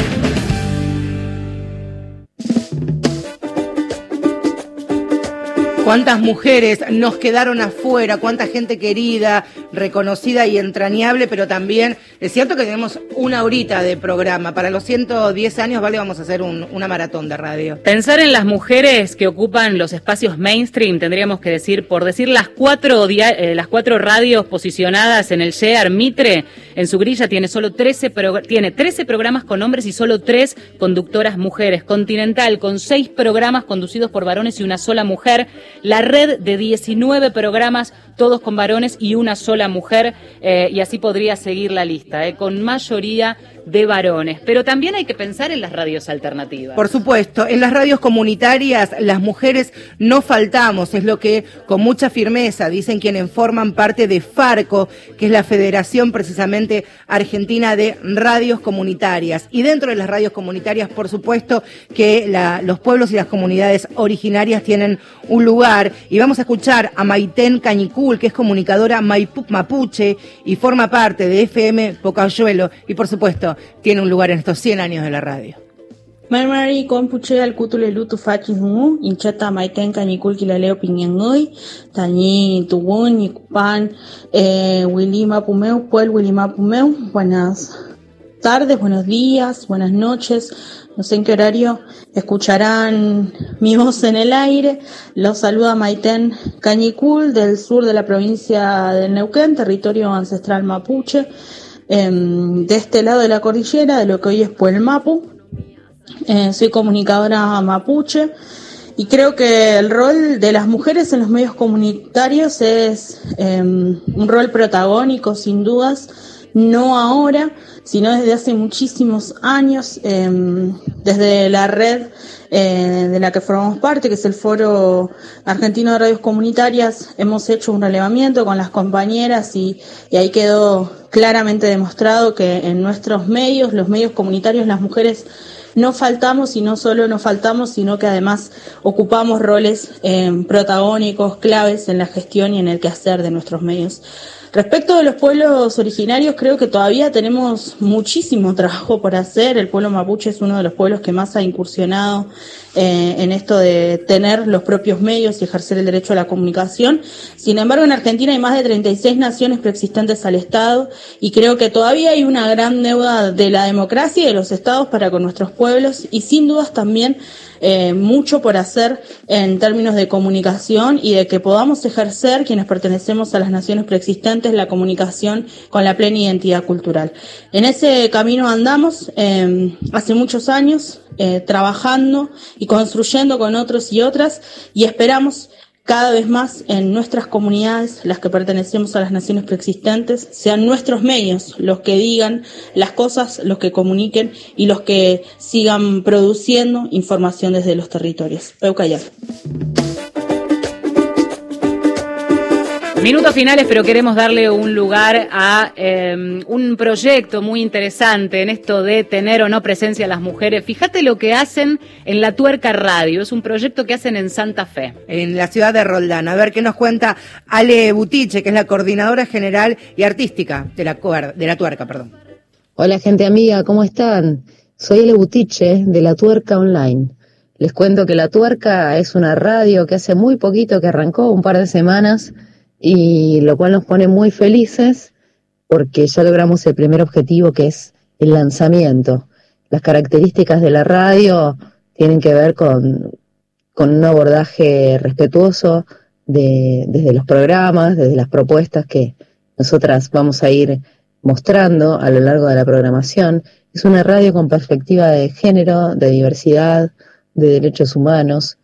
Cuántas mujeres nos quedaron afuera, cuánta gente querida, reconocida y entrañable, pero también es cierto que tenemos una horita de programa. Para los 110 años, vale, vamos a hacer una maratón de radio. Pensar en las mujeres que ocupan los espacios mainstream, tendríamos que decir, por decir las cuatro, eh, las cuatro radios posicionadas en el Shear Mitre, en su grilla tiene solo 13, tiene 13 programas con hombres y solo tres conductoras mujeres. Continental, con seis programas conducidos por varones y una sola mujer la red de 19 programas, todos con varones y una sola mujer eh, y así podría seguir la lista, eh, con mayoría de varones. Pero también hay que pensar en las radios alternativas. Por supuesto, en las radios comunitarias las mujeres no faltamos, es lo que con mucha firmeza dicen quienes forman parte de FARCO, que es la Federación precisamente Argentina de Radios Comunitarias. Y dentro de las radios comunitarias, por supuesto, que los pueblos y las comunidades originarias tienen un lugar. Y vamos a escuchar a Maiten Cañicul, que es comunicadora mapuche y forma parte de FM Pocayuelo. Y por supuesto, tiene un lugar en estos 100 años de la radio. Marmari kon puche al kutule lutu fachi hungu inchata maiten kanikul kilaleo piñangui tañi tugun ni kupan eh, wilima pumeu puel wilima pumeu buenas tardes buenos días buenas noches no sé en qué horario escucharán mi voz en el aire los saluda Maiten Cañicul del sur de la provincia de Neuquén territorio ancestral mapuche Em, de este lado de la cordillera, de lo que hoy es Puelmapu. Eh, soy comunicadora mapuche y creo que el rol de las mujeres en los medios comunitarios es em, un rol protagónico, sin dudas, no ahora, sino desde hace muchísimos años, em, desde la red eh, de la que formamos parte, que es el Foro Argentino de Radios Comunitarias, hemos hecho un relevamiento con las compañeras y, ahí quedó claramente demostrado que en nuestros medios, los medios comunitarios, las mujeres no faltamos y no solo no faltamos, sino que además ocupamos roles eh, protagónicos, claves en la gestión y en el quehacer de nuestros medios. Respecto de los pueblos originarios, creo que todavía tenemos muchísimo *laughs* trabajo por hacer. El pueblo mapuche es uno de los pueblos que más ha incursionado eh, en esto de tener los propios medios y ejercer el derecho a la comunicación. Sin embargo, en Argentina hay más de 36 naciones preexistentes al Estado y creo que todavía hay una gran deuda de la democracia y de los estados para con nuestros pueblos y sin dudas también eh, mucho por hacer en términos de comunicación y de que podamos ejercer quienes pertenecemos a las naciones preexistentes la comunicación con la plena identidad cultural. En ese camino andamos eh, hace muchos años eh, trabajando y construyendo con otros y otras y esperamos cada vez más en nuestras comunidades, las que pertenecemos a las naciones preexistentes, sean nuestros medios los que digan las cosas, los que comuniquen y los que sigan produciendo información desde los territorios. Peucayar. Minutos finales, pero queremos darle un lugar a eh, un proyecto muy interesante en esto de tener o no presencia las mujeres. Fíjate lo que hacen en La Tuerca Radio. Es un proyecto que hacen en Santa Fe. En la ciudad de Roldán. A ver qué nos cuenta Ale Butiche, que es la coordinadora general y artística de la, de la Tuerca. Perdón. Hola, gente amiga, ¿cómo están? Soy Ale Butiche de La Tuerca Online. Les cuento que La Tuerca es una radio que hace muy poquito que arrancó, un par de semanas y lo cual nos pone muy felices porque ya logramos el primer objetivo que es el lanzamiento. Las características de la radio tienen que ver con, con un abordaje respetuoso de, desde los programas, desde las propuestas que nosotras vamos a ir mostrando a lo largo de la programación. Es una radio con perspectiva de género, de diversidad, de derechos humanos.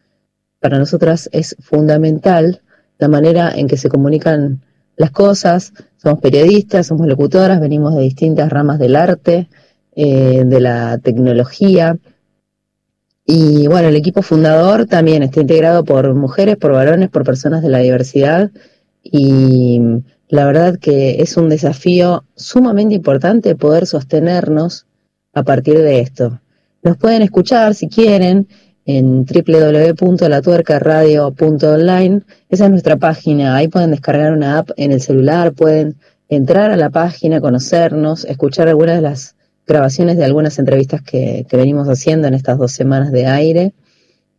Para nosotras es fundamental la manera en que se comunican las cosas. Somos periodistas, somos locutoras, venimos de distintas ramas del arte, eh, de la tecnología. Y bueno, el equipo fundador también está integrado por mujeres, por varones, por personas de la diversidad. Y la verdad que es un desafío sumamente importante poder sostenernos a partir de esto. Nos pueden escuchar si quieren en www.latuercaradio.online. Esa es nuestra página. Ahí pueden descargar una app en el celular, pueden entrar a la página, conocernos, escuchar algunas de las grabaciones de algunas entrevistas que, que venimos haciendo en estas dos semanas de aire.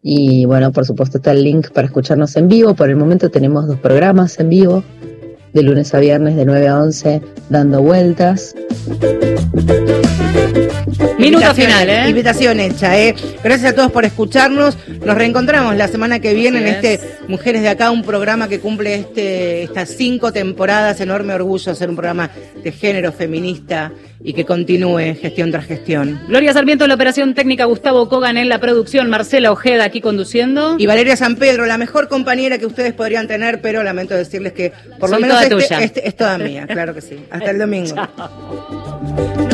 Y bueno, por supuesto está el link para escucharnos en vivo. Por el momento tenemos dos programas en vivo, de lunes a viernes de 9 a 11, dando vueltas. Minuto final, ¿eh? Invitación hecha, ¿eh? Gracias a todos por escucharnos. Nos reencontramos la semana que viene en este Mujeres de Acá, un programa que cumple este, estas cinco temporadas. Enorme orgullo ser un programa de género feminista y que continúe gestión tras gestión. Gloria Sarmiento en la operación técnica, Gustavo Kogan en la producción, Marcela Ojeda aquí conduciendo. Y Valeria San Pedro, la mejor compañera que ustedes podrían tener, pero lamento decirles que por lo menos este, este es toda mía, claro que sí. Hasta el domingo. *laughs*